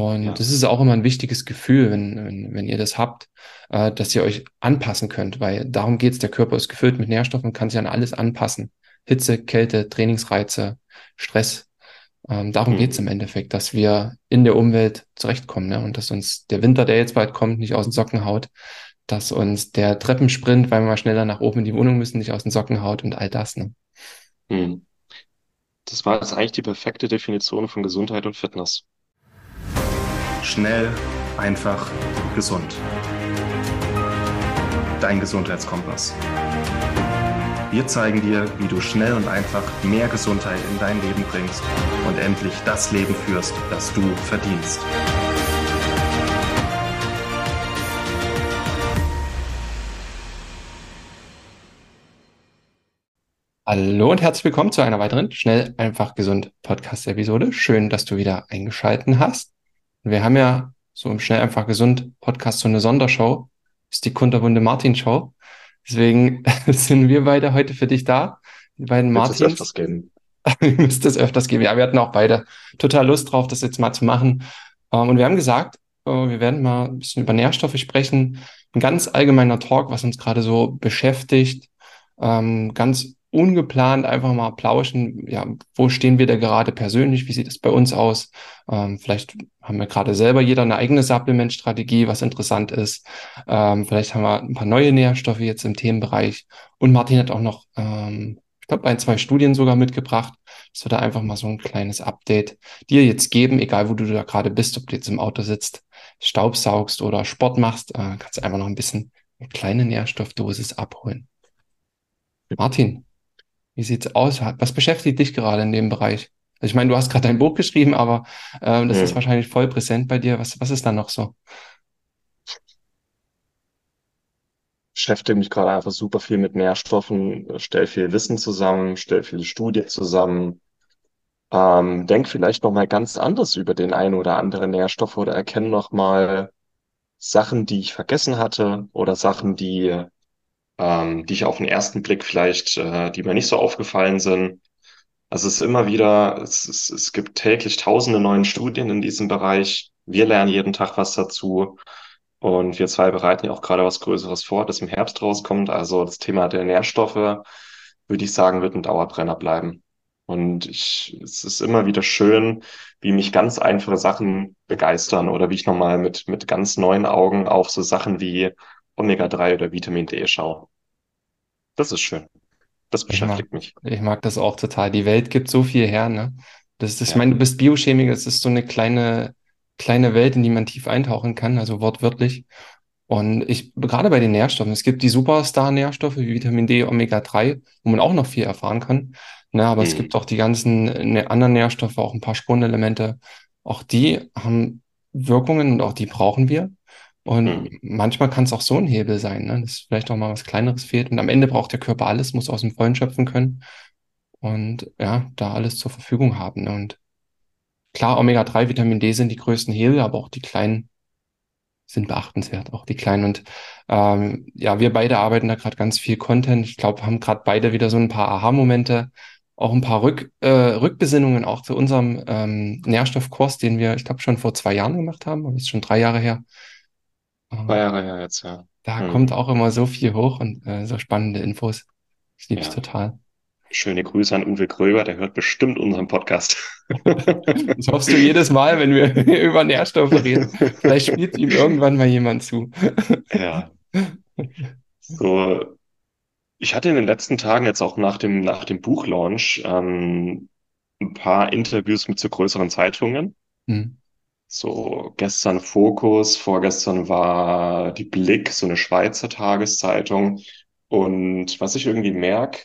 Und ja. das ist auch immer ein wichtiges Gefühl, wenn, wenn, wenn ihr das habt, äh, dass ihr euch anpassen könnt, weil darum geht's. Der Körper ist gefüllt mit Nährstoffen, kann sich an alles anpassen. Hitze, Kälte, Trainingsreize, Stress. Ähm, darum mhm. geht's im Endeffekt, dass wir in der Umwelt zurechtkommen ne? und dass uns der Winter, der jetzt bald kommt, nicht aus den Socken haut, dass uns der Treppensprint, weil wir mal schneller nach oben in die Wohnung müssen, nicht aus den Socken haut und all das. Ne? Mhm. Das war jetzt eigentlich die perfekte Definition von Gesundheit und Fitness. Schnell, einfach, gesund. Dein Gesundheitskompass. Wir zeigen dir, wie du schnell und einfach mehr Gesundheit in dein Leben bringst und endlich das Leben führst, das du verdienst. Hallo und herzlich willkommen zu einer weiteren Schnell, einfach, gesund Podcast-Episode. Schön, dass du wieder eingeschalten hast. Wir haben ja so im Schnell, einfach, gesund Podcast so eine Sondershow. Das ist die Kunterbunde Martin Show. Deswegen sind wir beide heute für dich da. Die beiden Martins. Es öfters geben. müsste es öfters geben. Ja, wir hatten auch beide total Lust drauf, das jetzt mal zu machen. Ähm, und wir haben gesagt, äh, wir werden mal ein bisschen über Nährstoffe sprechen. Ein ganz allgemeiner Talk, was uns gerade so beschäftigt. Ähm, ganz ungeplant einfach mal plauschen, ja, wo stehen wir da gerade persönlich, wie sieht es bei uns aus? Ähm, vielleicht haben wir gerade selber jeder eine eigene Supplement-Strategie, was interessant ist. Ähm, vielleicht haben wir ein paar neue Nährstoffe jetzt im Themenbereich. Und Martin hat auch noch, ähm, ich glaube, ein, zwei Studien sogar mitgebracht. Das wird da einfach mal so ein kleines Update dir jetzt geben, egal wo du da gerade bist, ob du jetzt im Auto sitzt, Staubsaugst oder Sport machst, äh, kannst du einfach noch ein bisschen eine kleine Nährstoffdosis abholen. Martin, wie sieht's aus? Was beschäftigt dich gerade in dem Bereich? Also ich meine, du hast gerade dein Buch geschrieben, aber äh, das mhm. ist wahrscheinlich voll präsent bei dir. Was, was ist da noch so? beschäftige mich gerade einfach super viel mit Nährstoffen, stelle viel Wissen zusammen, stelle viele Studien zusammen, ähm, denk vielleicht noch mal ganz anders über den einen oder anderen Nährstoff oder erkenne noch mal Sachen, die ich vergessen hatte oder Sachen, die ähm, die ich auf den ersten Blick vielleicht, äh, die mir nicht so aufgefallen sind. Also es ist immer wieder, es, es, es gibt täglich tausende neuen Studien in diesem Bereich. Wir lernen jeden Tag was dazu. Und wir zwei bereiten ja auch gerade was Größeres vor, das im Herbst rauskommt. Also das Thema der Nährstoffe, würde ich sagen, wird ein Dauerbrenner bleiben. Und ich, es ist immer wieder schön, wie mich ganz einfache Sachen begeistern oder wie ich nochmal mit, mit ganz neuen Augen auf so Sachen wie Omega-3 oder Vitamin D schaue. Das ist schön. Das beschäftigt ich mag, mich. Ich mag das auch total. Die Welt gibt so viel her, ne? Das ist, ja. ich meine, du bist Biochemiker, es ist so eine kleine, kleine Welt, in die man tief eintauchen kann, also wortwörtlich. Und ich, gerade bei den Nährstoffen, es gibt die Superstar-Nährstoffe wie Vitamin D, Omega-3, wo man auch noch viel erfahren kann. Ne, aber mhm. es gibt auch die ganzen ne, anderen Nährstoffe, auch ein paar Spurenelemente. Auch die haben Wirkungen und auch die brauchen wir. Und mhm. manchmal kann es auch so ein Hebel sein, ne? dass vielleicht auch mal was Kleineres fehlt. Und am Ende braucht der Körper alles, muss aus dem Vollen schöpfen können und ja, da alles zur Verfügung haben. Ne? Und klar, Omega-3, Vitamin D sind die größten Hebel, aber auch die kleinen sind beachtenswert, auch die kleinen. Und ähm, ja, wir beide arbeiten da gerade ganz viel Content. Ich glaube, haben gerade beide wieder so ein paar Aha-Momente, auch ein paar Rück, äh, Rückbesinnungen auch zu unserem ähm, Nährstoffkurs, den wir, ich glaube, schon vor zwei Jahren gemacht haben, das ist schon drei Jahre her. Zwei Jahre her jetzt, ja. Da hm. kommt auch immer so viel hoch und äh, so spannende Infos. Das liebe ich ja. total. Schöne Grüße an Uwe Gröber, der hört bestimmt unseren Podcast. das hoffst du jedes Mal, wenn wir über Nährstoffe reden. Vielleicht spielt ihm irgendwann mal jemand zu. ja. So, ich hatte in den letzten Tagen jetzt auch nach dem, nach dem Buchlaunch ähm, ein paar Interviews mit so größeren Zeitungen. Hm. So gestern Fokus, vorgestern war die Blick, so eine Schweizer Tageszeitung. Und was ich irgendwie merke,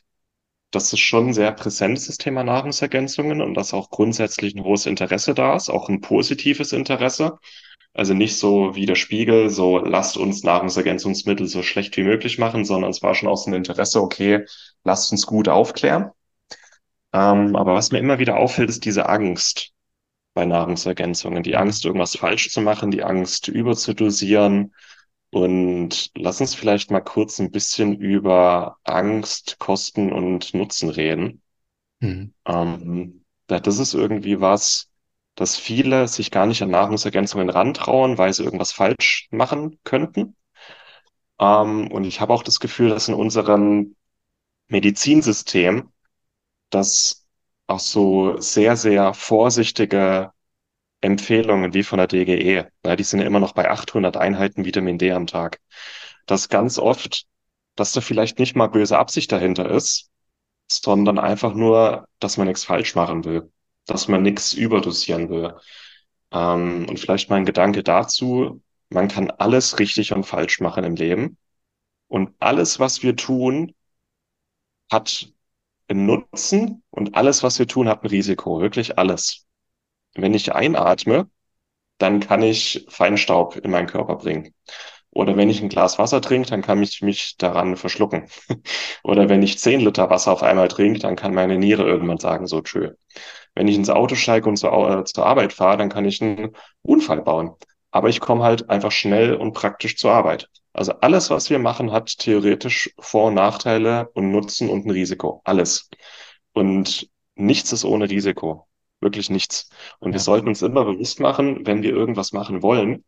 dass es schon sehr präsent ist, das Thema Nahrungsergänzungen und dass auch grundsätzlich ein hohes Interesse da ist, auch ein positives Interesse. Also nicht so wie der Spiegel, so lasst uns Nahrungsergänzungsmittel so schlecht wie möglich machen, sondern es war schon auch so ein Interesse, okay, lasst uns gut aufklären. Ähm, aber was mir immer wieder auffällt, ist diese Angst bei Nahrungsergänzungen. Die Angst, irgendwas falsch zu machen, die Angst, überzudosieren. Und lass uns vielleicht mal kurz ein bisschen über Angst, Kosten und Nutzen reden. Mhm. Ähm, das ist irgendwie was, dass viele sich gar nicht an Nahrungsergänzungen rantrauen, weil sie irgendwas falsch machen könnten. Ähm, und ich habe auch das Gefühl, dass in unserem Medizinsystem, dass auch so sehr, sehr vorsichtige Empfehlungen wie von der DGE, ja, die sind ja immer noch bei 800 Einheiten Vitamin D am Tag, dass ganz oft, dass da vielleicht nicht mal böse Absicht dahinter ist, sondern einfach nur, dass man nichts falsch machen will, dass man nichts überdosieren will. Ähm, und vielleicht mein Gedanke dazu, man kann alles richtig und falsch machen im Leben. Und alles, was wir tun, hat Nutzen und alles, was wir tun, hat ein Risiko. Wirklich alles. Wenn ich einatme, dann kann ich Feinstaub in meinen Körper bringen. Oder wenn ich ein Glas Wasser trinke, dann kann ich mich daran verschlucken. Oder wenn ich zehn Liter Wasser auf einmal trinke, dann kann meine Niere irgendwann sagen, so tschö. Wenn ich ins Auto steige und zur, äh, zur Arbeit fahre, dann kann ich einen Unfall bauen. Aber ich komme halt einfach schnell und praktisch zur Arbeit. Also alles, was wir machen, hat theoretisch Vor- und Nachteile und Nutzen und ein Risiko. Alles. Und nichts ist ohne Risiko. Wirklich nichts. Und wir sollten uns immer bewusst machen, wenn wir irgendwas machen wollen,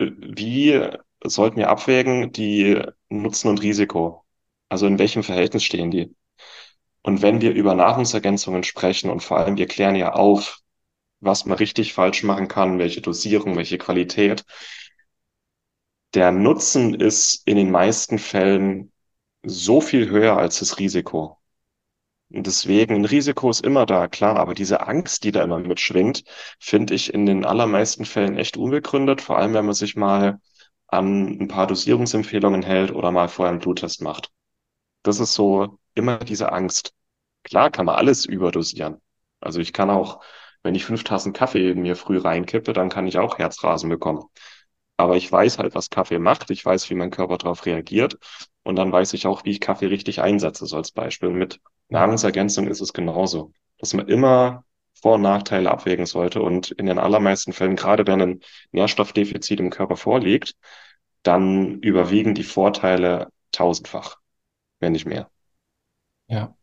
wie sollten wir abwägen, die Nutzen und Risiko? Also in welchem Verhältnis stehen die? Und wenn wir über Nahrungsergänzungen sprechen und vor allem wir klären ja auf, was man richtig falsch machen kann, welche Dosierung, welche Qualität, der Nutzen ist in den meisten Fällen so viel höher als das Risiko. Und deswegen, ein Risiko ist immer da, klar, aber diese Angst, die da immer mitschwingt, finde ich in den allermeisten Fällen echt unbegründet, vor allem wenn man sich mal an ein paar Dosierungsempfehlungen hält oder mal vorher einen Bluttest macht. Das ist so immer diese Angst. Klar kann man alles überdosieren. Also ich kann auch, wenn ich fünf Tassen Kaffee in mir früh reinkippe, dann kann ich auch Herzrasen bekommen. Aber ich weiß halt, was Kaffee macht. Ich weiß, wie mein Körper darauf reagiert. Und dann weiß ich auch, wie ich Kaffee richtig einsetze, so als Beispiel. Mit Nahrungsergänzung ist es genauso, dass man immer Vor- und Nachteile abwägen sollte. Und in den allermeisten Fällen, gerade wenn ein Nährstoffdefizit im Körper vorliegt, dann überwiegen die Vorteile tausendfach, wenn nicht mehr. Ja,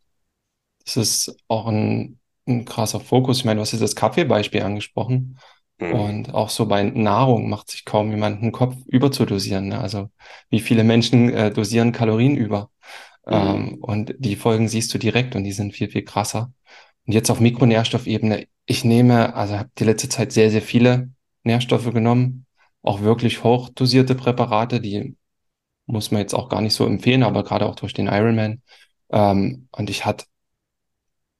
das ist auch ein, ein krasser Fokus. Ich meine, du hast jetzt das Kaffeebeispiel angesprochen. Mhm. Und auch so bei Nahrung macht sich kaum jemand einen Kopf überzudosieren. Ne? Also wie viele Menschen äh, dosieren Kalorien über? Mhm. Ähm, und die Folgen siehst du direkt und die sind viel, viel krasser. Und jetzt auf Mikronährstoffebene, ich nehme, also habe die letzte Zeit sehr, sehr viele Nährstoffe genommen, auch wirklich hochdosierte Präparate, die muss man jetzt auch gar nicht so empfehlen, aber gerade auch durch den Ironman. Ähm, und ich hatte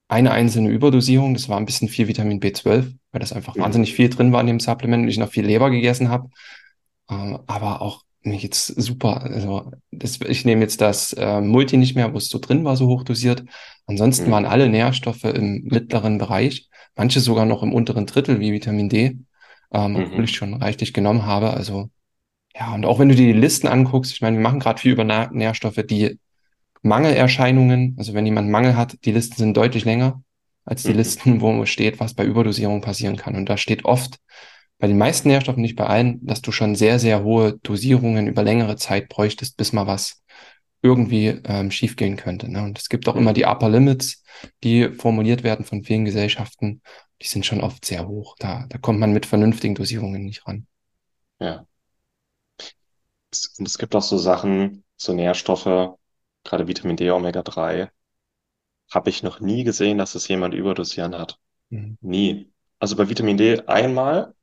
eine einzelne Überdosierung, das war ein bisschen viel Vitamin B12, weil das einfach Mhm. wahnsinnig viel drin war in dem Supplement und ich noch viel Leber gegessen habe. Ähm, aber auch mir geht's super. Also das, ich nehme jetzt das äh, Multi nicht mehr, wo es so drin war, so hochdosiert. Ansonsten Mhm. waren alle Nährstoffe im mittleren Bereich, manche sogar noch im unteren Drittel wie Vitamin D, ähm, obwohl Mhm. ich schon reichlich genommen habe. Also ja, und auch wenn du dir die Listen anguckst, ich meine, wir machen gerade viel über Nährstoffe, die Mangelerscheinungen, also wenn jemand Mangel hat, die Listen sind deutlich länger als die Mhm. Listen, wo steht, was bei Überdosierung passieren kann. Und da steht oft, bei den meisten Nährstoffen, nicht bei allen, dass du schon sehr, sehr hohe Dosierungen über längere Zeit bräuchtest, bis mal was irgendwie ähm, schiefgehen könnte. Ne? Und es gibt auch Mhm. immer die Upper Limits, die formuliert werden von vielen Gesellschaften. Die sind schon oft sehr hoch. Da, da kommt man mit vernünftigen Dosierungen nicht ran. Ja. Es, und es gibt auch so Sachen, so Nährstoffe, gerade Vitamin D, Omega-3, habe ich noch nie gesehen, dass es jemand überdosieren hat. Mhm. Nie. Also bei Vitamin D einmal,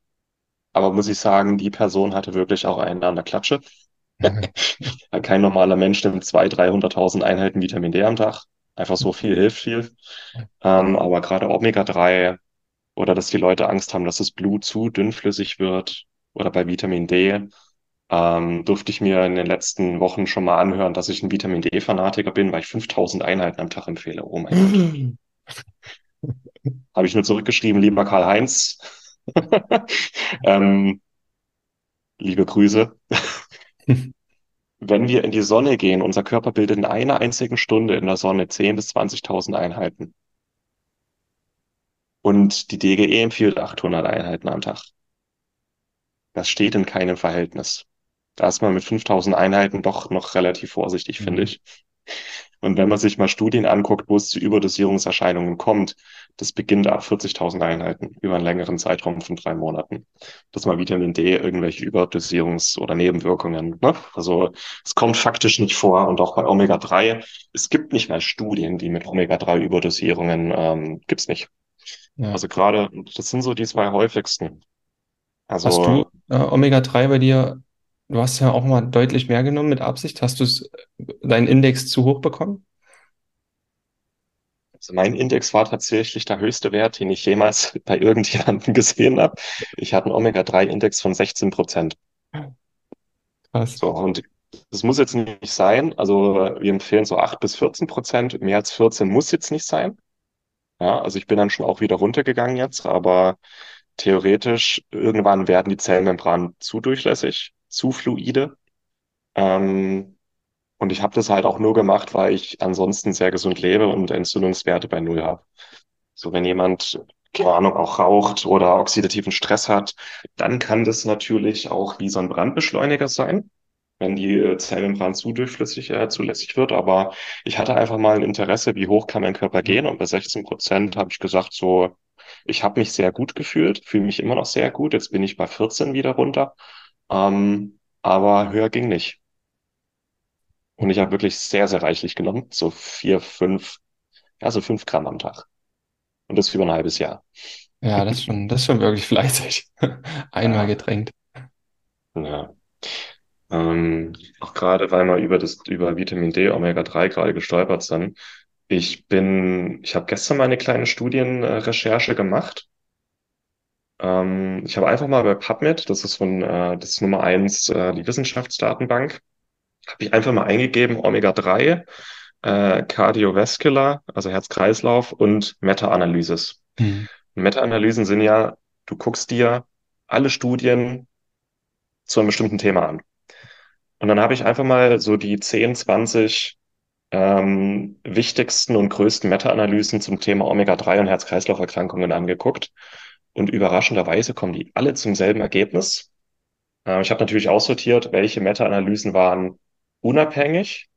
aber muss ich sagen, die Person hatte wirklich auch einen an der Klatsche. Kein normaler Mensch nimmt 200.000, 300.000 Einheiten Vitamin D am Tag. Einfach so viel hilft viel. Ähm, aber gerade Omega-3 oder dass die Leute Angst haben, dass das Blut zu dünnflüssig wird oder bei Vitamin D, ähm, durfte ich mir in den letzten Wochen schon mal anhören, dass ich ein Vitamin D-Fanatiker bin, weil ich 5000 Einheiten am Tag empfehle. Oh mein Gott. Habe ich nur zurückgeschrieben, lieber Karl-Heinz. ähm, liebe Grüße. Wenn wir in die Sonne gehen, unser Körper bildet in einer einzigen Stunde in der Sonne 10.000 bis 20.000 Einheiten. Und die DGE empfiehlt 800 Einheiten am Tag. Das steht in keinem Verhältnis. Da ist man mit 5000 Einheiten doch noch relativ vorsichtig, Mhm. finde ich. Und wenn man sich mal Studien anguckt, wo es zu Überdosierungserscheinungen kommt, das beginnt ab 40.000 Einheiten über einen längeren Zeitraum von drei Monaten. Das mal Vitamin D, irgendwelche Überdosierungs- oder Nebenwirkungen. Ne? Also es kommt faktisch nicht vor. Und auch bei Omega-3, es gibt nicht mehr Studien, die mit Omega-3-Überdosierungen ähm, gibt's nicht. Ja. Also gerade, das sind so die zwei häufigsten. Hast Also du äh, Omega-3 bei dir, du hast ja auch mal deutlich mehr genommen mit Absicht. Hast du es, deinen Index zu hoch bekommen? Also mein Index war tatsächlich der höchste Wert, den ich jemals bei irgendjemandem gesehen habe. Ich hatte einen Omega-3-Index von 16 Prozent. Krass. So, und das muss jetzt nicht sein. Also wir empfehlen so 8 bis 14 Prozent. Mehr als 14 muss jetzt nicht sein. Ja, also ich bin dann schon auch wieder runtergegangen jetzt, aber theoretisch irgendwann werden die Zellmembranen zu durchlässig, zu fluide. Ähm, und ich habe das halt auch nur gemacht, weil ich ansonsten sehr gesund lebe und Entzündungswerte bei Null habe. So, wenn jemand, keine Ahnung, auch raucht oder oxidativen Stress hat, dann kann das natürlich auch wie so ein Brandbeschleuniger sein, wenn die äh, Zellmembran zu durchflüssig, äh, zulässig wird. Aber ich hatte einfach mal ein Interesse, wie hoch kann mein Körper gehen? Und bei 16 Prozent habe ich gesagt, so, ich habe mich sehr gut gefühlt, fühle mich immer noch sehr gut. Jetzt bin ich bei 14 wieder runter. Ähm, aber höher ging nicht. Und ich habe wirklich sehr, sehr reichlich genommen. So vier, fünf, ja, so fünf Gramm am Tag. Und das über ein halbes Jahr. Ja, das ist schon, das ist schon wirklich fleißig. Einmal Ja, getränkt. ja. Ähm, auch gerade, weil wir über das, über Vitamin D, Omega-3 gerade gestolpert sind. Ich bin, ich habe gestern mal eine kleine Studienrecherche gemacht. Ähm, ich habe einfach mal bei PubMed, das ist von, äh, das ist Nummer eins, äh, die Wissenschaftsdatenbank, habe ich einfach mal eingegeben, Omega-3, äh, Cardiovascular, also Herz-Kreislauf und Meta-Analysis. Hm. Meta-Analysen sind ja, du guckst dir alle Studien zu einem bestimmten Thema an. Und dann habe ich einfach mal so die 10, 20 ähm, wichtigsten und größten Meta-Analysen zum Thema Omega-3 und Herz-Kreislauf-Erkrankungen angeguckt. Und überraschenderweise kommen die alle zum selben Ergebnis. Äh, ich habe natürlich aussortiert, welche Meta-Analysen waren unabhängig.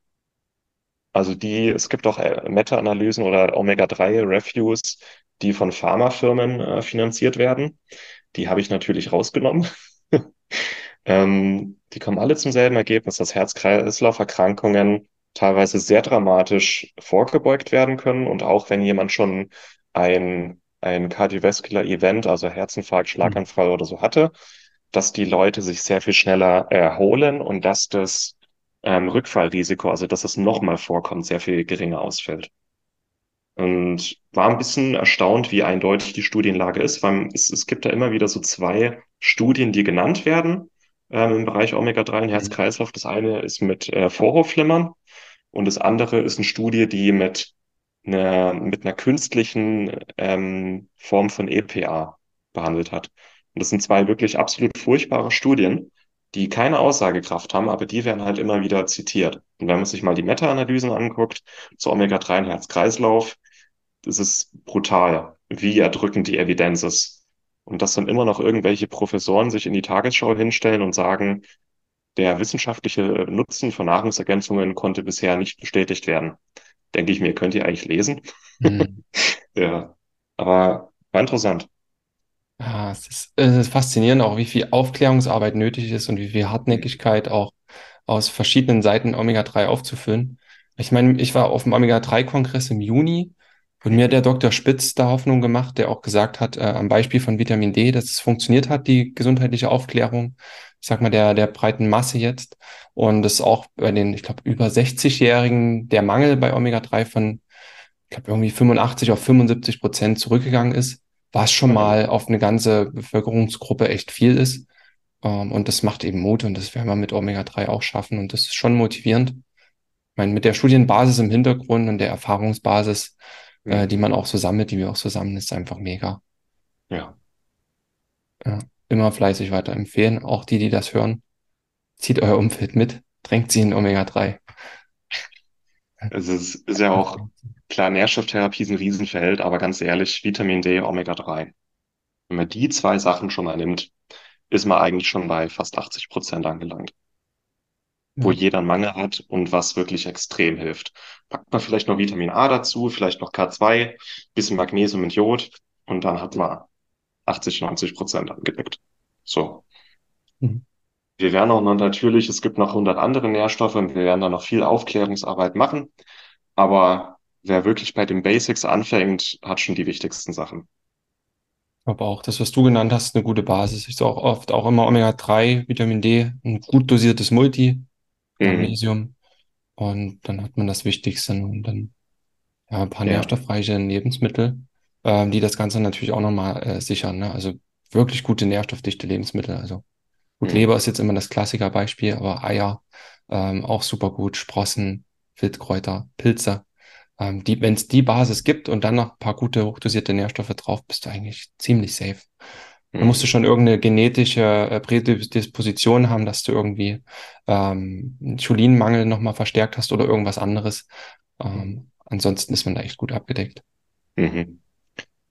Also die, es gibt auch äh, Meta-Analysen oder Omega-3-Reviews, die von Pharmafirmen äh, finanziert werden. Die habe ich natürlich rausgenommen. Ähm, die kommen alle zum selben Ergebnis, dass Herz-Kreislauf-Erkrankungen teilweise sehr dramatisch vorgebeugt werden können. Und auch wenn jemand schon ein, ein Cardiovascular Event, also Herzinfarkt, Hm. Schlaganfall oder so hatte, dass die Leute sich sehr viel schneller erholen und dass das ähm, Rückfallrisiko, also dass es nochmal vorkommt, sehr viel geringer ausfällt. Und war ein bisschen erstaunt, wie eindeutig die Studienlage ist, weil es, es gibt da immer wieder so zwei Studien, die genannt werden ähm, im Bereich Omega-3 und Hm. Herz-Kreislauf. Das eine ist mit äh, Vorhofflimmern und das andere ist eine Studie, die mit einer, mit einer künstlichen ähm, Form von EPA behandelt hat. Und das sind zwei wirklich absolut furchtbare Studien, die keine Aussagekraft haben, aber die werden halt immer wieder zitiert. Und wenn man sich mal die Meta-Analysen anguckt zu Omega-3 und Herz-Kreislauf, das ist brutal, wie erdrückend die Evidenz ist. Und dass dann immer noch irgendwelche Professoren sich in die Tagesschau hinstellen und sagen, der wissenschaftliche Nutzen von Nahrungsergänzungen konnte bisher nicht bestätigt werden. Denke ich mir, könnt ihr eigentlich lesen? Hm. Ja, aber war interessant. Ja, es ist, es ist faszinierend auch, wie viel Aufklärungsarbeit nötig ist und wie viel Hartnäckigkeit auch aus verschiedenen Seiten Omega-3 aufzufüllen. Ich meine, ich war auf dem Omega-3-Kongress im Juni und mir hat der Dr. Spitz da Hoffnung gemacht, der auch gesagt hat, äh, am Beispiel von Vitamin D, dass es funktioniert hat, die gesundheitliche Aufklärung, ich sag mal, der, der breiten Masse jetzt. Und das auch bei den, ich glaube, über 60-Jährigen der Mangel bei Omega-3 von, ich glaube, irgendwie 85 auf 75 Prozent zurückgegangen ist was schon Mhm. mal auf eine ganze Bevölkerungsgruppe echt viel ist. Ähm, und das macht eben Mut und das werden wir mit Omega-3 auch schaffen und das ist schon motivierend. Ich meine, mit der Studienbasis im Hintergrund und der Erfahrungsbasis, äh, Mhm. die man auch so sammelt, die wir auch so sammeln, ist einfach mega. Ja, Ja, immer fleißig weiterempfehlen. Auch die, die das hören, zieht euer Umfeld mit, drängt sie in Omega-3. es ist, ist ja auch klar, Nährstofftherapie ist ein Riesenfeld, aber ganz ehrlich, Vitamin D, Omega-3. Wenn man die zwei Sachen schon mal nimmt, ist man eigentlich schon bei fast 80 Prozent angelangt. wo Ja. jeder einen Mangel hat und was wirklich extrem hilft. Packt man vielleicht noch Vitamin A dazu, vielleicht noch K2, bisschen Magnesium und Jod und dann hat man 80, 90 Prozent abgedeckt. So. Mhm. Wir werden auch noch natürlich, es gibt noch 100 andere Nährstoffe und wir werden da noch viel Aufklärungsarbeit machen. Aber wer wirklich bei den Basics anfängt, hat schon die wichtigsten Sachen. Ich glaube auch, das, was du genannt hast, eine gute Basis. Ich sage auch oft auch immer Omega-3, Vitamin D, ein gut dosiertes Multi, Mhm. Magnesium. Und dann hat man das Wichtigste und dann ja, ein paar Ja. nährstoffreiche Lebensmittel, ähm, die das Ganze natürlich auch nochmal äh, sichern. Ne? Also wirklich gute nährstoffdichte Lebensmittel. Also gut, Mhm. Leber ist jetzt immer das Klassikerbeispiel, aber Eier ähm, auch super gut, Sprossen, Wildkräuter, Pilze. Ähm, die, wenn es die Basis gibt und dann noch ein paar gute, hochdosierte Nährstoffe drauf, bist du eigentlich ziemlich safe. Da musst du Mhm. schon irgendeine genetische äh, Prädisposition haben, dass du irgendwie ähm, einen Cholinmangel nochmal verstärkt hast oder irgendwas anderes. Ähm, ansonsten ist man da echt gut abgedeckt. Mhm.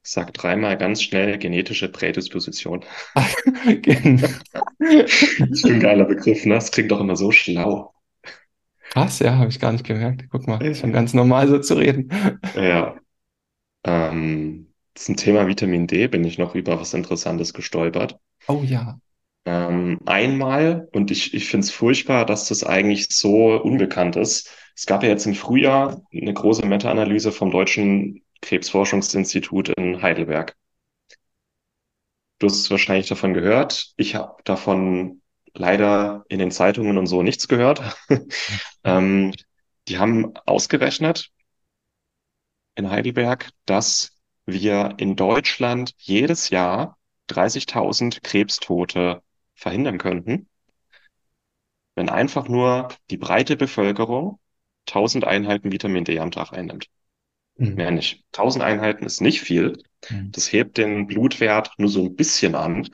Sag dreimal ganz schnell genetische Prädisposition. Genau. Ein geiler Begriff, ne? Das klingt doch immer so schlau. Krass, ja, habe ich gar nicht gemerkt. Guck mal, ist schon ganz normal so zu reden. Ja. Ähm, zum Thema Vitamin D bin ich noch über was Interessantes gestolpert. Oh ja. Ähm, einmal, und ich, ich finde es furchtbar, dass das eigentlich so unbekannt ist. Es gab ja jetzt im Frühjahr eine große Meta-Analyse vom Deutschen Krebsforschungsinstitut in Heidelberg. Du hast wahrscheinlich davon gehört. Ich habe davon leider in den Zeitungen und so nichts gehört. Ähm, die haben ausgerechnet in Heidelberg, dass wir in Deutschland jedes Jahr 30.000 Krebstote verhindern könnten, wenn einfach nur die breite Bevölkerung 1000 Einheiten Vitamin D am Tag einnimmt. Mhm. Mehr nicht. 1000 Einheiten ist nicht viel. Mhm. Das hebt den Blutwert nur so ein bisschen an.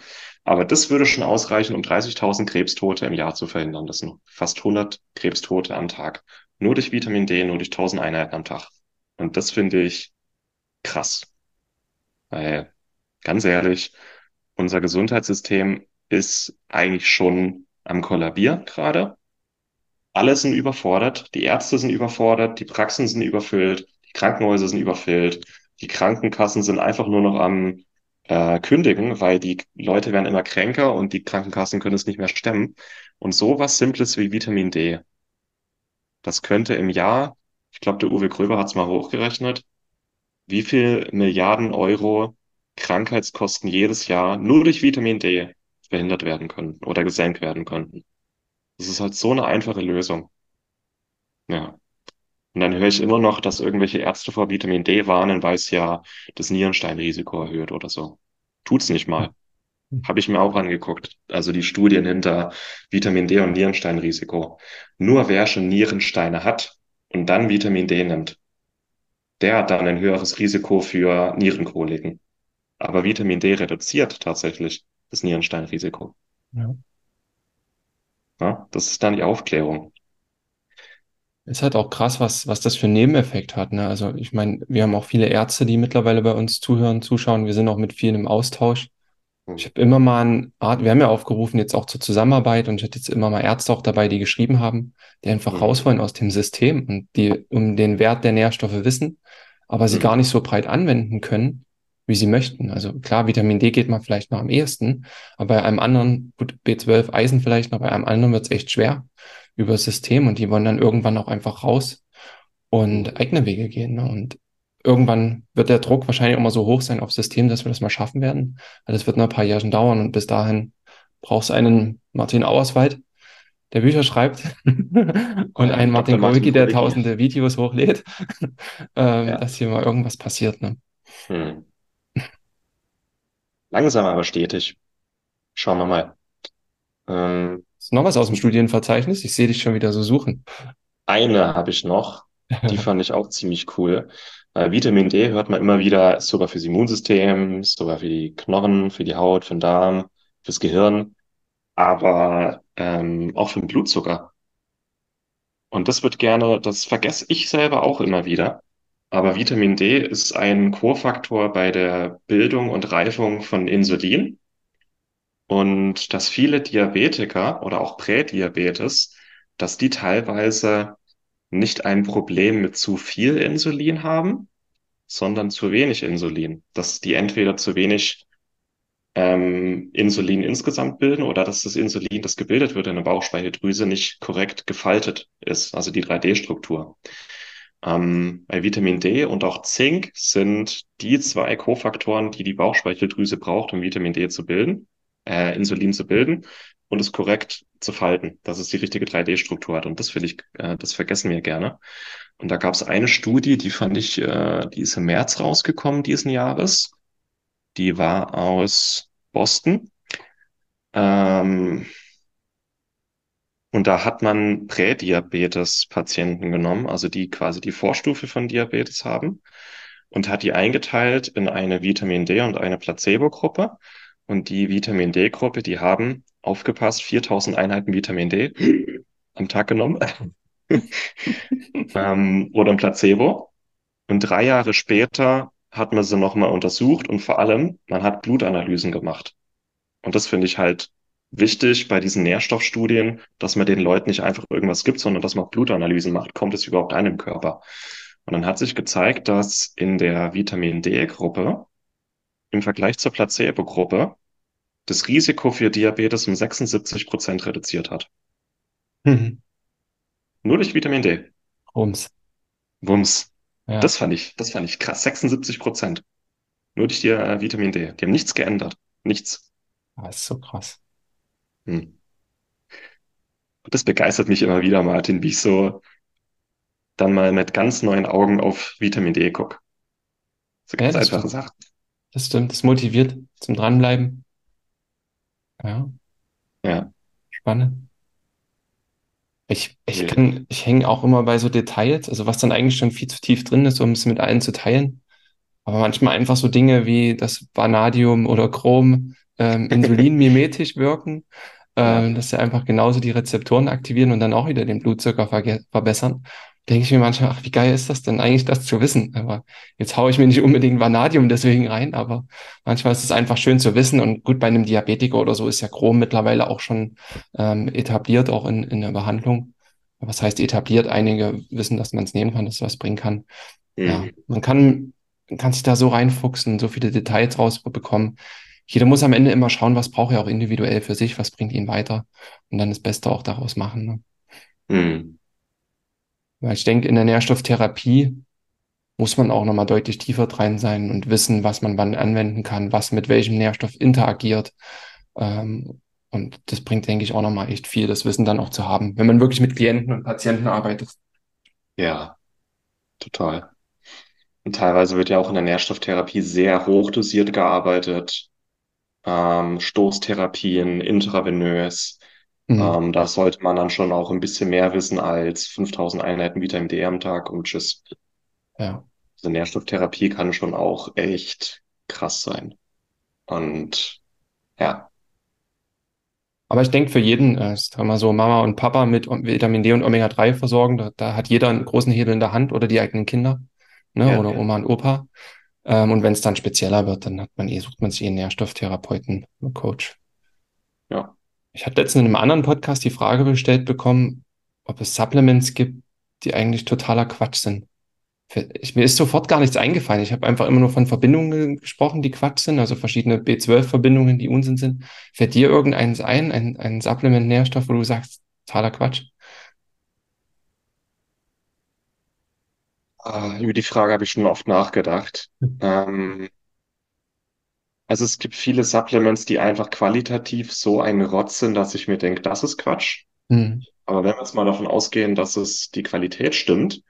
Aber das würde schon ausreichen, um 30.000 Krebstote im Jahr zu verhindern. Das sind fast 100 Krebstote am Tag. Nur durch Vitamin D, nur durch 1000 Einheiten am Tag. Und das finde ich krass. Weil, ganz ehrlich, unser Gesundheitssystem ist eigentlich schon am Kollabieren gerade. Alle sind überfordert. Die Ärzte sind überfordert. Die Praxen sind überfüllt. Die Krankenhäuser sind überfüllt. Die Krankenkassen sind einfach nur noch am äh, kündigen, weil die Leute werden immer kränker und die Krankenkassen können es nicht mehr stemmen. Und sowas Simples wie Vitamin D, das könnte im Jahr, ich glaube, der Uwe Gröber hat es mal hochgerechnet, wie viel Milliarden Euro Krankheitskosten jedes Jahr nur durch Vitamin D verhindert werden können oder gesenkt werden könnten. Das ist halt so eine einfache Lösung. Ja. Und dann höre ich immer noch, dass irgendwelche Ärzte vor Vitamin D warnen, weil es ja das Nierensteinrisiko erhöht oder so. Tut's nicht mal. Habe ich mir auch angeguckt. Also die Studien hinter Vitamin D und Nierensteinrisiko. Nur wer schon Nierensteine hat und dann Vitamin D nimmt, der hat dann ein höheres Risiko für Nierenkoliken. Aber Vitamin D reduziert tatsächlich das Nierensteinrisiko. Ja. Ja, das ist dann die Aufklärung. Ist halt auch krass, was, was das für einen Nebeneffekt hat. Ne? Also ich meine, wir haben auch viele Ärzte, die mittlerweile bei uns zuhören, zuschauen. Wir sind auch mit vielen im Austausch. Ich habe immer mal eine Art, wir haben ja aufgerufen jetzt auch zur Zusammenarbeit und ich hatte jetzt immer mal Ärzte auch dabei, die geschrieben haben, die einfach Mhm. raus wollen aus dem System und die um den Wert der Nährstoffe wissen, aber sie Mhm. gar nicht so breit anwenden können, wie sie möchten. Also klar, Vitamin D geht man vielleicht noch am ehesten, aber bei einem anderen, gut, B12, Eisen vielleicht noch, bei einem anderen wird es echt schwer über das System und die wollen dann irgendwann auch einfach raus und eigene Wege gehen. Ne? Und irgendwann wird der Druck wahrscheinlich immer so hoch sein aufs System, dass wir das mal schaffen werden. Also das wird noch ein paar Jahre dauern und bis dahin brauchst du einen Martin Auerswald, der Bücher schreibt und Ja, einen Martin Goricki, der tausende Videos hochlädt, ähm, Ja. dass hier mal irgendwas passiert. Ne? Hm. Langsam aber stetig. Schauen wir mal. Ähm, Ist noch was aus dem Studienverzeichnis? Ich sehe dich schon wieder so suchen. eine habe ich noch. Die fand ich auch ziemlich cool. Weil Vitamin D hört man immer wieder, ist sogar fürs Immunsystem, ist sogar für die Knochen, für die Haut, für den Darm, fürs Gehirn, aber ähm, auch für den Blutzucker. Und das wird gerne, das vergesse ich selber auch immer wieder. Aber Vitamin D ist ein Kofaktor bei der Bildung und Reifung von Insulin. Und dass viele Diabetiker oder auch Prädiabetes dass die teilweise nicht ein Problem mit zu viel Insulin haben, sondern zu wenig Insulin. Dass die entweder zu wenig ähm, Insulin insgesamt bilden oder dass das Insulin, das gebildet wird in der Bauchspeicheldrüse, nicht korrekt gefaltet ist, also die 3D-Struktur. Ähm, bei Vitamin D und auch Zink sind die zwei Kofaktoren, die die Bauchspeicheldrüse braucht, um Vitamin D zu bilden, äh, Insulin zu bilden und es korrekt zu falten, dass es die richtige 3D-Struktur hat. Und das will ich, äh, das vergessen wir gerne. Und da gab es eine Studie, die fand ich, äh, die ist im März rausgekommen diesen Jahres. Die war aus Boston. Ähm, und da hat man Prädiabetes-Patienten genommen, also die quasi die Vorstufe von Diabetes haben, und hat die eingeteilt in eine Vitamin D und eine Placebo-Gruppe. Und die Vitamin D-Gruppe, die haben, aufgepasst, 4000 Einheiten Vitamin D am Tag genommen. ähm, oder ein Placebo. Und drei Jahre später hat man sie nochmal untersucht und vor allem, man hat Blutanalysen gemacht. Und das finde ich halt wichtig bei diesen Nährstoffstudien, dass man den Leuten nicht einfach irgendwas gibt, sondern dass man auch Blutanalysen macht. Kommt es überhaupt ein im Körper? Und dann hat sich gezeigt, dass in der Vitamin D-Gruppe im Vergleich zur Placebo-Gruppe das Risiko für Diabetes um 76 Prozent reduziert hat. Mhm. Nur durch Vitamin D. Wumms. Wumms. Ja. Das fand ich, das fand ich krass. 76 Prozent. Nur durch die äh, Vitamin D. Die haben nichts geändert. Nichts. Das ah, ist so krass. Hm. Das begeistert mich immer wieder, Martin, wie ich so dann mal mit ganz neuen Augen auf Vitamin D gucke. So ganz ja, einfache Sachen. Das stimmt, das motiviert zum Dranbleiben. Ja. Ja. Spannend. Ich, ich kann, ich hänge auch immer bei so Details, also was dann eigentlich schon viel zu tief drin ist, um es mit allen zu teilen. Aber manchmal einfach so Dinge wie das Vanadium oder Chrom ähm, insulinmimetisch wirken, ähm, dass sie einfach genauso die Rezeptoren aktivieren und dann auch wieder den Blutzucker verbessern denke ich mir manchmal, ach, wie geil ist das denn eigentlich, das zu wissen? Aber jetzt haue ich mir nicht unbedingt Vanadium deswegen rein, aber manchmal ist es einfach schön zu wissen. Und gut, bei einem Diabetiker oder so ist ja Chrom mittlerweile auch schon ähm, etabliert, auch in, in der Behandlung. Was heißt etabliert? Einige wissen, dass man es nehmen kann, dass es was bringen kann. Mhm. Ja, man kann, kann sich da so reinfuchsen, so viele Details rausbekommen. Jeder muss am Ende immer schauen, was braucht er auch individuell für sich, was bringt ihn weiter und dann das Beste auch daraus machen. Ne? Mhm. Weil ich denke, in der Nährstofftherapie muss man auch nochmal deutlich tiefer drin sein und wissen, was man wann anwenden kann, was mit welchem Nährstoff interagiert. Ähm, und das bringt, denke ich, auch nochmal echt viel, das Wissen dann auch zu haben, wenn man wirklich mit Klienten und Patienten arbeitet. Ja, total. Und teilweise wird ja auch in der Nährstofftherapie sehr hochdosiert gearbeitet. Ähm, Stoßtherapien, intravenös. Mhm. Ähm, da sollte man dann schon auch ein bisschen mehr wissen als 5000 Einheiten Vitamin D am Tag und tschüss. Ja. Also Nährstofftherapie kann schon auch echt krass sein. Und ja. Aber ich denke, für jeden, äh, sagen wir so, Mama und Papa mit Vitamin D und Omega-3 versorgen, da, da, hat jeder einen großen Hebel in der Hand oder die eigenen Kinder, ne, ja, oder ja. Oma und Opa. Ähm, und wenn es dann spezieller wird, dann hat man eh, sucht man sich einen Nährstofftherapeuten, einen Coach. Ja. Ich hatte letztens in einem anderen Podcast die Frage gestellt bekommen, ob es Supplements gibt, die eigentlich totaler Quatsch sind. Ich, mir ist sofort gar nichts eingefallen. Ich habe einfach immer nur von Verbindungen gesprochen, die Quatsch sind, also verschiedene B12-Verbindungen, die Unsinn sind. Fällt dir irgendeins ein, ein, ein Supplement-Nährstoff, wo du sagst, totaler Quatsch? Ah, über die Frage habe ich schon oft nachgedacht. ähm, also es gibt viele Supplements, die einfach qualitativ so ein Rotz sind, dass ich mir denke, das ist Quatsch. Mhm. Aber wenn wir jetzt mal davon ausgehen, dass es die Qualität stimmt,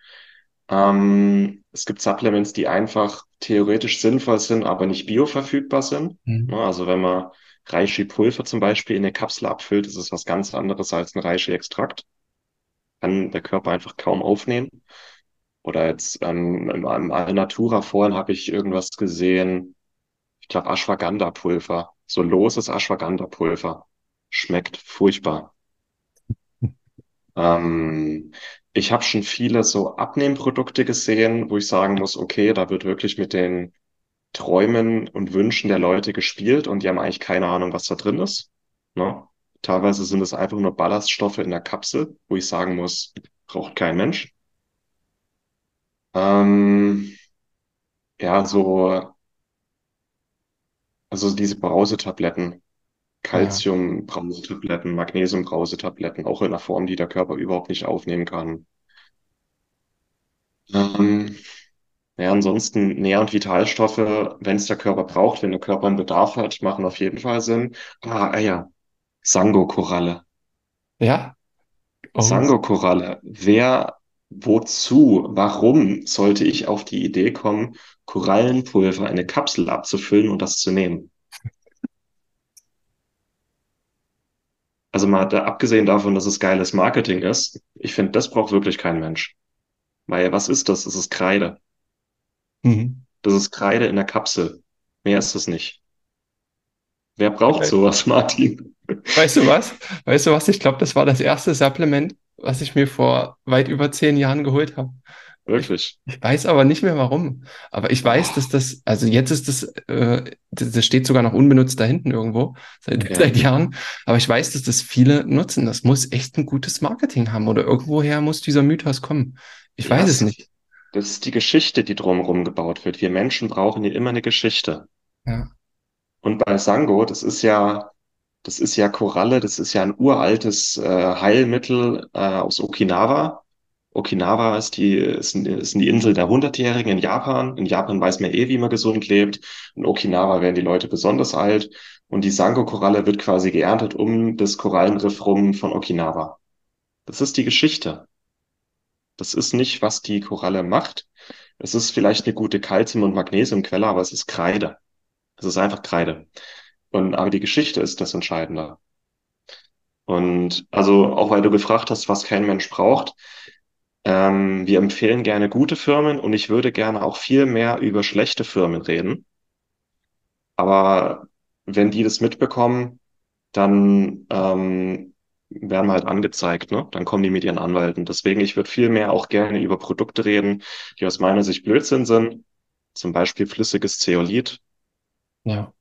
ähm, es gibt Supplements, die einfach theoretisch sinnvoll sind, aber nicht bioverfügbar sind. Mhm. Also wenn man Reishi-Pulver zum Beispiel in eine Kapsel abfüllt, ist es was ganz anderes als ein Reishi-Extrakt. Kann der Körper einfach kaum aufnehmen. Oder jetzt ähm, im, im Alnatura vorhin habe ich irgendwas gesehen, ich glaube, Ashwagandha-Pulver. So loses Ashwagandha-Pulver. Schmeckt furchtbar. ähm, ich habe schon viele so Abnehmprodukte gesehen, wo ich sagen muss, okay, da wird wirklich mit den Träumen und Wünschen der Leute gespielt und die haben eigentlich keine Ahnung, was da drin ist. Ne? Teilweise sind es einfach nur Ballaststoffe in der Kapsel, wo ich sagen muss, braucht kein Mensch. Ähm, ja, so, also diese Brausetabletten, Ja, Calcium-Brausetabletten, Magnesium-Brausetabletten, auch in einer Form, die der Körper überhaupt nicht aufnehmen kann. Ähm, ja, ansonsten Nähr- und Vitalstoffe, wenn es der Körper braucht, wenn der Körper einen Bedarf hat, machen auf jeden Fall Sinn. Ah, Eier. Sango-Koralle. ja, oh, Sango-Koralle. Wer, wozu, warum sollte ich auf die Idee kommen, Korallenpulver in eine Kapsel abzufüllen und das zu nehmen? Also mal da, abgesehen davon, dass es geiles Marketing ist, ich finde, das braucht wirklich kein Mensch. Weil was ist das? Das ist Kreide. mhm. Das ist Kreide in der Kapsel. Mehr ist es nicht. Wer braucht sowas, Martin? Weißt du was? Weißt du was? Ich glaube, das war das erste Supplement, was ich mir vor weit über zehn Jahren geholt habe. Ich, Wirklich. ich weiß aber nicht mehr warum. Aber ich weiß, dass Oh, das, also jetzt ist das, äh, das, das steht sogar noch unbenutzt da hinten irgendwo, seit, ja. seit Jahren. Aber ich weiß, dass das viele nutzen. Das muss echt ein gutes Marketing haben oder irgendwoher muss dieser Mythos kommen. Ich Ja, weiß es nicht. das ist die Geschichte, die drumherum gebaut wird. Wir Menschen brauchen hier immer eine Geschichte. Ja, Und bei Sango, das ist ja, das ist ja Koralle, das ist ja ein uraltes äh, Heilmittel äh, aus Okinawa. Okinawa ist die, ist, ist die Insel der Hundertjährigen in Japan. In Japan weiß man eh, wie man gesund lebt. In Okinawa werden die Leute besonders alt. Und die Sango-Koralle wird quasi geerntet um das Korallenriff rum von Okinawa. Das ist die Geschichte. Das ist nicht, was die Koralle macht. Es ist vielleicht eine gute Calcium- und Magnesiumquelle, aber es ist Kreide. Es ist einfach Kreide. Und, aber die Geschichte ist das Entscheidende. Und also auch weil du gefragt hast, was kein Mensch braucht, ähm, wir empfehlen gerne gute Firmen und ich würde gerne auch viel mehr über schlechte Firmen reden. Aber wenn die das mitbekommen, dann ähm, werden wir halt angezeigt, ne? Dann kommen die mit ihren Anwälten. Deswegen, ich würde viel mehr auch gerne über Produkte reden, die aus meiner Sicht Blödsinn sind. Zum Beispiel flüssiges Zeolit ja,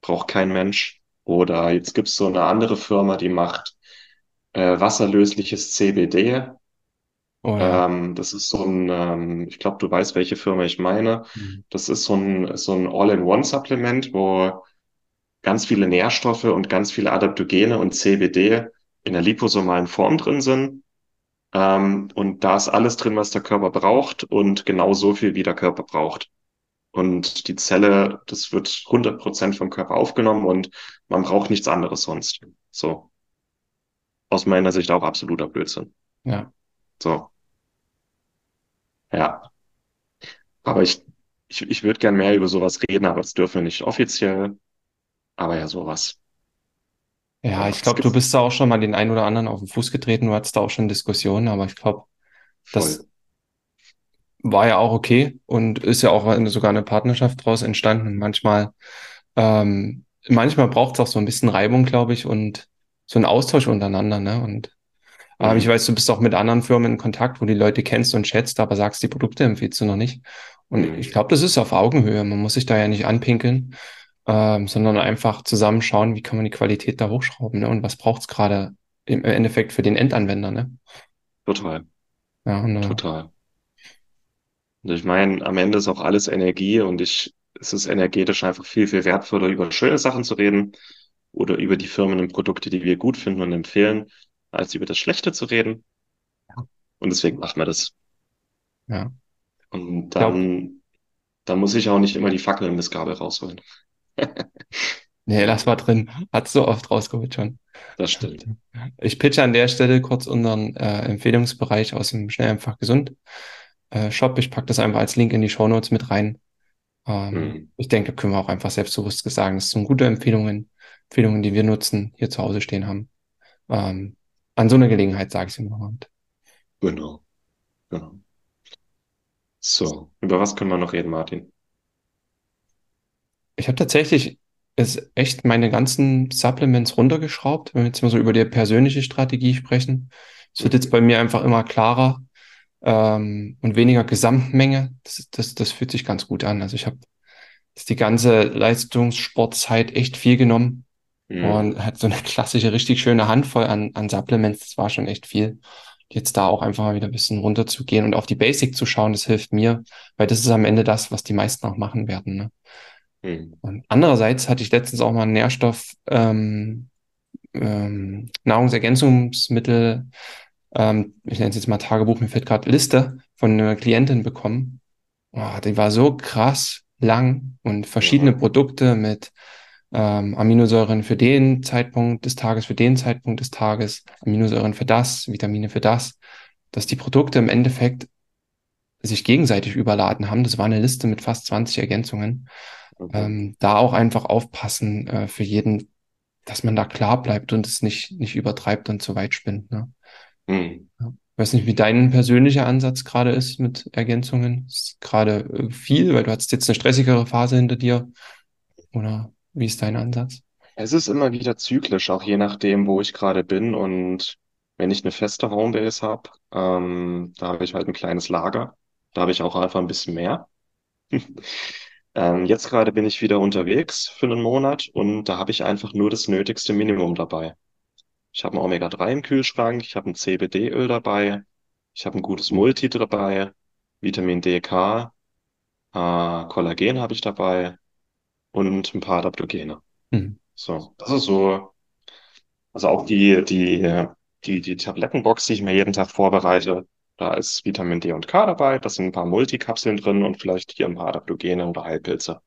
braucht kein Mensch. Oder jetzt gibt's so eine andere Firma, die macht äh, wasserlösliches CBD. oh ja. Ähm, das ist so ein, ähm, ich glaube, du weißt, welche Firma ich meine. Mhm. Das ist so ein, so ein All-in-One-Supplement, wo ganz viele Nährstoffe und ganz viele Adaptogene und CBD in der liposomalen Form drin sind. Ähm, und da ist alles drin, was der Körper braucht und genau so viel, wie der Körper braucht. Und die Zelle, das wird hundert Prozent vom Körper aufgenommen und man braucht nichts anderes sonst. So, aus meiner Sicht auch absoluter Blödsinn. Ja, So, ja. Aber ich, ich, ich würde gern mehr über sowas reden, aber das dürfen wir nicht offiziell. Aber ja, sowas. ja, ich glaube, du bist da auch schon mal den einen oder anderen auf den Fuß getreten. Du hattest da auch schon Diskussionen, aber ich glaube, voll. War ja auch okay und ist ja auch eine- sogar eine Partnerschaft daraus entstanden. Und manchmal, ähm, manchmal braucht es auch so ein bisschen Reibung, glaube ich, und so einen Austausch untereinander, ne? Und aber ich Mhm. weiß, du bist auch mit anderen Firmen in Kontakt, wo die Leute kennst und schätzt, aber sagst, die Produkte empfiehlst du noch nicht. Und ich Mhm. glaube, das ist auf Augenhöhe. Man muss sich da ja nicht anpinkeln, ähm, sondern einfach zusammen schauen, wie kann man die Qualität da hochschrauben, ne? Und was braucht's gerade im Endeffekt für den Endanwender, ne? Total, Ja, und, äh, total. Und ich meine, am Ende ist auch alles Energie und ich, es ist energetisch einfach viel, viel wertvoller, über schöne Sachen zu reden oder über die Firmen und Produkte, die wir gut finden und empfehlen, als über das Schlechte zu reden. Und deswegen machen wir das. ja. Und Ich glaube, dann, dann muss ich auch nicht immer die Fackel und das Gabel rausholen. nee, Ja, lass mal drin. Hat's so oft rausgeholt schon. das stimmt. Ich pitche an der Stelle kurz unseren äh, Empfehlungsbereich aus dem Schnell einfach gesund äh, Shop. Ich packe das einfach als Link in die Shownotes mit rein. Ähm, Mhm. ich denke, da können wir auch einfach selbstbewusst sagen, das sind gute Empfehlungen, Empfehlungen, die wir nutzen, hier zu Hause stehen haben. Ähm, an so einer Gelegenheit sage ich es immer. Genau, genau. So, über was können wir noch reden, Martin? ich habe tatsächlich ist echt meine ganzen Supplements runtergeschraubt, wenn wir jetzt mal so über die persönliche Strategie sprechen. Es wird jetzt Mhm. bei mir einfach immer klarer ähm, und weniger Gesamtmenge. Das, das, das fühlt sich ganz gut an. Also ich habe die ganze Leistungssportzeit echt viel genommen. Mhm. und hat so eine klassische, richtig schöne Handvoll an, an Supplements. Das war schon echt viel. Jetzt da auch einfach mal wieder ein bisschen runterzugehen und auf die Basic zu schauen, das hilft mir, weil das ist am Ende das, was die meisten auch machen werden. Ne? Mhm. Und andererseits hatte ich letztens auch mal einen Nährstoff, ähm, ähm, Nahrungsergänzungsmittel, ähm, ich nenne es jetzt mal Tagebuch, mir fällt gerade Liste von einer Klientin bekommen. Oh, die war so krass lang und verschiedene. Produkte mit ähm, Aminosäuren für den Zeitpunkt des Tages, für den Zeitpunkt des Tages, Aminosäuren für das, Vitamine für das, dass die Produkte im Endeffekt sich gegenseitig überladen haben. Das war eine Liste mit fast 20 Ergänzungen. Okay. Ähm, da auch einfach aufpassen äh, für jeden, dass man da klar bleibt und es nicht, nicht übertreibt und zu weit spinnt. Ne? Mhm. Weiß nicht, wie dein persönlicher Ansatz gerade ist mit Ergänzungen. Ist gerade äh, viel, weil du hattest jetzt eine stressigere Phase hinter dir. Oder wie ist dein Ansatz? Es ist immer wieder zyklisch, auch je nachdem, wo ich gerade bin. Und wenn ich eine feste Homebase habe, ähm, da habe ich halt ein kleines Lager. Da habe ich auch einfach ein bisschen mehr. Ähm, jetzt gerade bin ich wieder unterwegs für einen Monat und da habe ich einfach nur das nötigste Minimum dabei. Ich habe ein Omega-3 im Kühlschrank, ich habe ein CBD-Öl dabei, ich habe ein gutes Multi dabei, Vitamin D, K, äh, Kollagen habe ich dabei und ein paar Adaptogene. Hm. So, das ist so, also auch die, die, die, die Tablettenbox, die ich mir jeden Tag vorbereite, da ist Vitamin D und K dabei, da sind ein paar Multikapseln drin und vielleicht hier ein paar Adaptogene oder Heilpilze.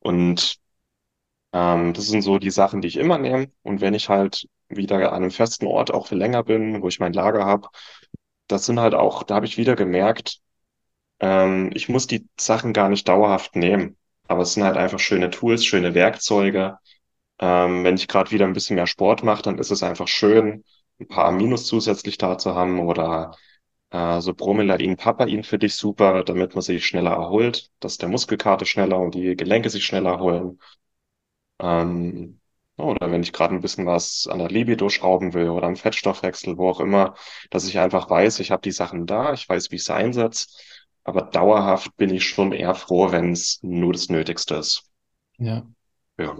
Und ähm, das sind so die Sachen, die ich immer nehme. Und wenn ich halt wieder an einem festen Ort auch für länger bin, wo ich mein Lager habe, das sind halt auch, da habe ich wieder gemerkt, ähm, ich muss die Sachen gar nicht dauerhaft nehmen. Aber es sind halt einfach schöne Tools, schöne Werkzeuge. Ähm, wenn ich gerade wieder ein bisschen mehr Sport mache, dann ist es einfach schön, ein paar Aminos zusätzlich da zu haben oder äh, so Bromelain, Papain für dich super, damit man sich schneller erholt, dass der Muskelkater schneller und die Gelenke sich schneller erholen. Ähm, oder wenn ich gerade ein bisschen was an der Libido schrauben will oder am Fettstoffwechsel, wo auch immer, dass ich einfach weiß, ich habe die Sachen da, ich weiß, wie ich sie einsetze. Aber dauerhaft bin ich schon eher froh, wenn es nur das Nötigste ist. Ja. Ja.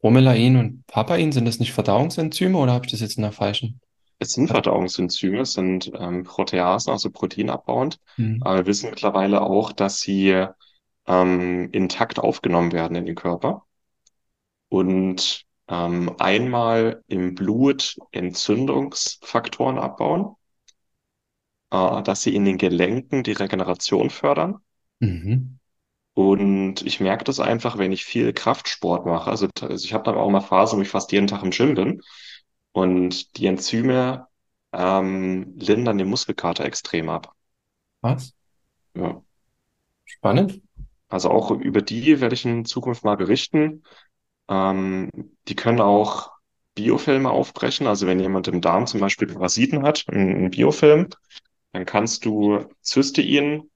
Bromelain und Papain, sind das nicht Verdauungsenzyme oder habe ich das jetzt in der falschen? Es sind Verdauungsenzyme, es sind ähm, Proteasen, also proteinabbauend. Hm. Aber wir wissen mittlerweile auch, dass sie ähm, intakt aufgenommen werden in den Körper und ähm, einmal im Blut Entzündungsfaktoren abbauen, äh, dass sie in den Gelenken die Regeneration fördern. Mhm. Und ich merke das einfach, wenn ich viel Kraftsport mache. Also, also ich habe dann auch mal Phasen, wo ich fast jeden Tag im Gym bin. Und die Enzyme ähm, lindern den Muskelkater extrem ab. Was? Ja. Spannend. Also auch über die werde ich in Zukunft mal berichten. Ähm, die können auch Biofilme aufbrechen. Also wenn jemand im Darm zum Beispiel Parasiten hat, einen Biofilm, dann kannst du Cystein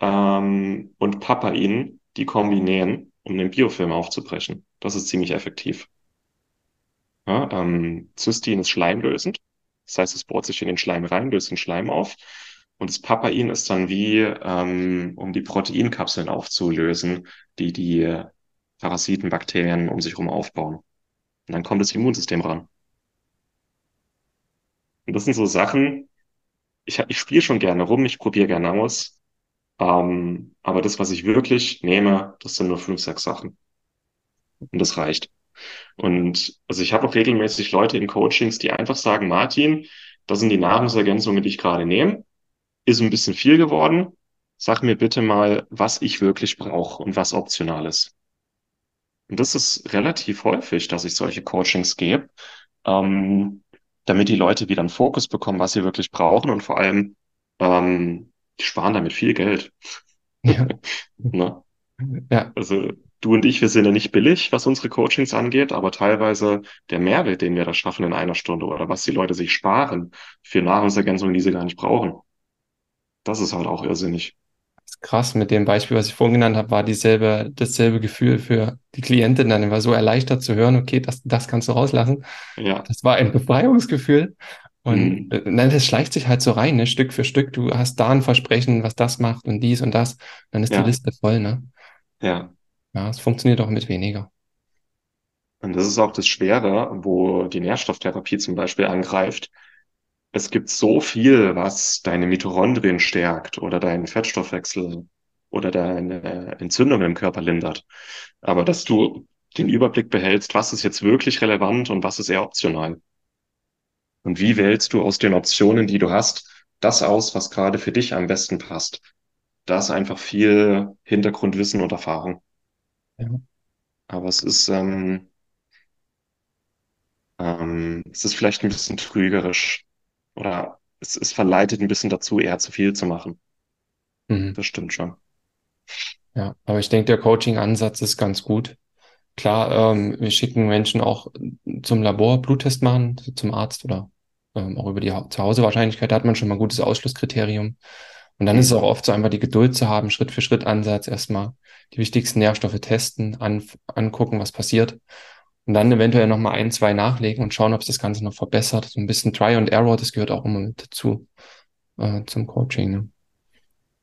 ähm, und Papain, die kombinieren, um den Biofilm aufzubrechen. Das ist ziemlich effektiv. Ja, ähm, Cystein ist schleimlösend. Das heißt, es bohrt sich in den Schleim rein, löst den Schleim auf. Und das Papain ist dann wie, ähm, um die Proteinkapseln aufzulösen, die die Parasiten, Bakterien um sich herum aufbauen. Und dann kommt das Immunsystem ran. Und das sind so Sachen, ich, ich spiele schon gerne rum, ich probiere gerne aus. Ähm, aber das, was ich wirklich nehme, das sind nur fünf, sechs Sachen. Und das reicht. Und also ich habe auch regelmäßig Leute in Coachings, die einfach sagen, Martin, das sind die Nahrungsergänzungen, die ich gerade nehme. Ist ein bisschen viel geworden. Sag mir bitte mal, was ich wirklich brauche und was optional ist. Und das ist relativ häufig, dass ich solche Coachings gebe, ähm, damit die Leute wieder einen Fokus bekommen, was sie wirklich brauchen und vor allem, ähm, die sparen damit viel Geld. Ja. Ne? Ja. Also du und ich, wir sind ja nicht billig, was unsere Coachings angeht, aber teilweise der Mehrwert, den wir da schaffen in einer Stunde oder was die Leute sich sparen für Nahrungsergänzungen, die sie gar nicht brauchen, das ist halt auch irrsinnig. Krass. Mit dem Beispiel, was ich vorhin genannt habe, war dieselbe, dasselbe Gefühl für die Klientin. Dann war so erleichtert zu hören, okay, das, das kannst du rauslassen. Ja, Das war ein Befreiungsgefühl. Und Mhm. äh, nein, das schleicht sich halt so rein, ne? Stück für Stück. Du hast da ein Versprechen, was das macht und dies und das. Dann ist die Ja. Liste voll, ne? ja. Ja, es funktioniert auch mit weniger. Und das ist auch das Schwere, wo die Nährstofftherapie zum Beispiel angreift. Es gibt so viel, was deine Mitochondrien stärkt oder deinen Fettstoffwechsel oder deine Entzündung im Körper lindert. Aber dass du den Überblick behältst, was ist jetzt wirklich relevant und was ist eher optional. Und wie wählst du aus den Optionen, die du hast, das aus, was gerade für dich am besten passt? Da ist einfach viel Hintergrundwissen und Erfahrung. Ja. Aber es ist, ähm, ähm, es ist vielleicht ein bisschen trügerisch oder es, es verleitet ein bisschen dazu, eher zu viel zu machen. Mhm. Das stimmt schon. Ja, aber ich denke, der Coaching-Ansatz ist ganz gut. Klar, ähm, wir schicken Menschen auch zum Labor Bluttest machen, zum Arzt oder ähm, auch über die ha Zuhause-Wahrscheinlichkeit, da hat man schon mal ein gutes Ausschlusskriterium. Und dann ist es auch oft so einfach die Geduld zu haben, Schritt für Schritt Ansatz, erstmal die wichtigsten Nährstoffe testen, an, angucken, was passiert. Und dann eventuell nochmal ein, zwei nachlegen und schauen, ob es das Ganze noch verbessert. So ein bisschen Try and Error, das gehört auch immer mit dazu, äh, zum Coaching. Ne?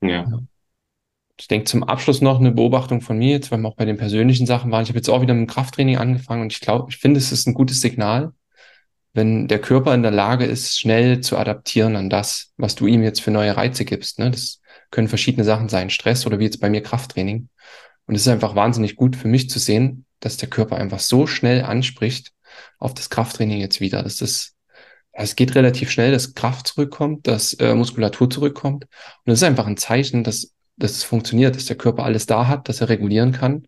Ja. Ja. Ich denke, zum Abschluss noch eine Beobachtung von mir, jetzt, weil wir auch bei den persönlichen Sachen waren. Ich habe jetzt auch wieder mit dem Krafttraining angefangen und ich glaube, ich finde, es ist ein gutes Signal, wenn der Körper in der Lage ist, schnell zu adaptieren an das, was du ihm jetzt für neue Reize gibst. Ne? Das können verschiedene Sachen sein, Stress oder wie jetzt bei mir Krafttraining. Und es ist einfach wahnsinnig gut für mich zu sehen, dass der Körper einfach so schnell anspricht auf das Krafttraining jetzt wieder. Das ist, es geht relativ schnell, dass Kraft zurückkommt, dass äh, Muskulatur zurückkommt. Und das ist einfach ein Zeichen, dass, dass es funktioniert, dass der Körper alles da hat, dass er regulieren kann.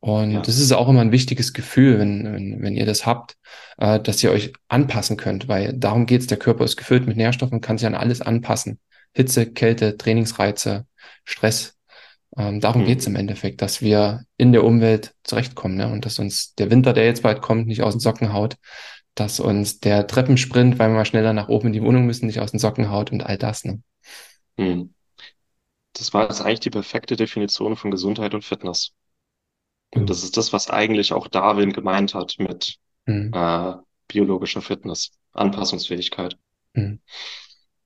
Und Ja. das ist auch immer ein wichtiges Gefühl, wenn, wenn, wenn ihr das habt, äh, dass ihr euch anpassen könnt, weil darum geht's. Der Körper ist gefüllt mit Nährstoffen und kann sich an alles anpassen. Hitze, Kälte, Trainingsreize, Stress. Ähm, darum Mhm. geht's im Endeffekt, dass wir in der Umwelt zurechtkommen ne? und dass uns der Winter, der jetzt bald kommt, nicht aus den Socken haut, dass uns der Treppensprint, weil wir mal schneller nach oben in die Wohnung müssen, nicht aus den Socken haut und all das. Ne? Hm. Das war jetzt eigentlich die perfekte Definition von Gesundheit und Fitness. Und das ist das, was eigentlich auch Darwin gemeint hat mit Mhm. äh, biologischer Fitness, Anpassungsfähigkeit.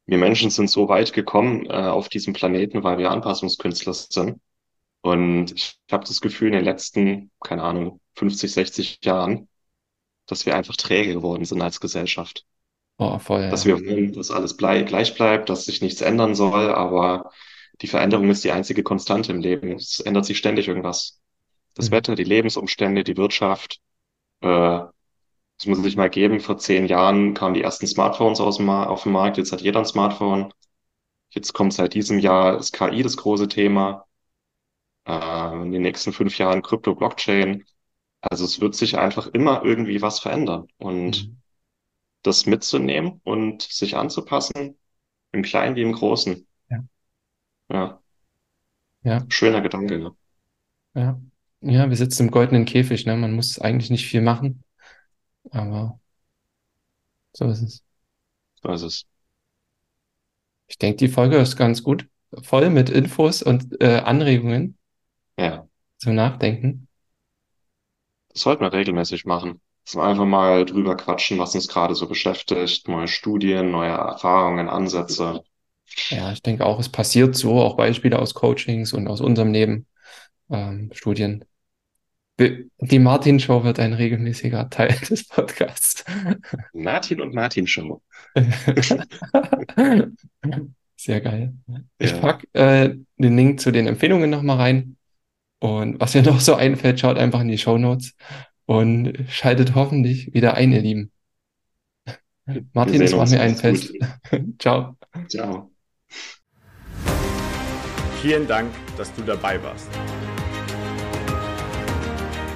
Wir Menschen sind so weit gekommen äh, auf diesem Planeten, weil wir Anpassungskünstler sind. Und ich habe das Gefühl, in den letzten, keine Ahnung, 50, 60 Jahren, dass wir einfach träge geworden sind als Gesellschaft. Oh, voll, Dass ja. wir wollen, dass alles blei gleich bleibt, dass sich nichts ändern soll, aber die Veränderung ist die einzige Konstante im Leben. Es ändert sich ständig irgendwas. Das Mhm. Wetter, die Lebensumstände, die Wirtschaft. Äh, das muss sich mal geben. Vor zehn Jahren kamen die ersten Smartphones aus dem auf den Markt. Jetzt hat jeder ein Smartphone. Jetzt kommt seit diesem Jahr ist KI das große Thema. Äh, in den nächsten fünf Jahren Krypto, Blockchain. Also es wird sich einfach immer irgendwie was verändern. Und Mhm. das mitzunehmen und sich anzupassen, im Kleinen wie im Großen. Ja. Ja, Ja, schöner Gedanke, ne? ja. Ja, wir sitzen im goldenen Käfig, ne? Man muss eigentlich nicht viel machen, aber so ist es. So ist es. Ich denke, die Folge ist ganz gut, voll mit Infos und äh, Anregungen Ja, zum Nachdenken. das sollten wir regelmäßig machen. Dass wir einfach mal drüber quatschen, was uns gerade so beschäftigt, neue Studien, neue Erfahrungen, Ansätze. Ja, ich denke auch, es passiert so, auch Beispiele aus Coachings und aus unserem Leben, ähm, Studien. Die Martin-Show wird ein regelmäßiger Teil des Podcasts. Martin und Martin Show. Sehr geil. Ich Ja. pack äh, den Link zu den Empfehlungen nochmal rein. Und was mir noch so einfällt, schaut einfach in die Shownotes und schaltet hoffentlich wieder ein, ihr Lieben. Martin, es uns. mir ein Macht's Fest. gut. Ciao. Ciao. Vielen Dank, dass du dabei warst.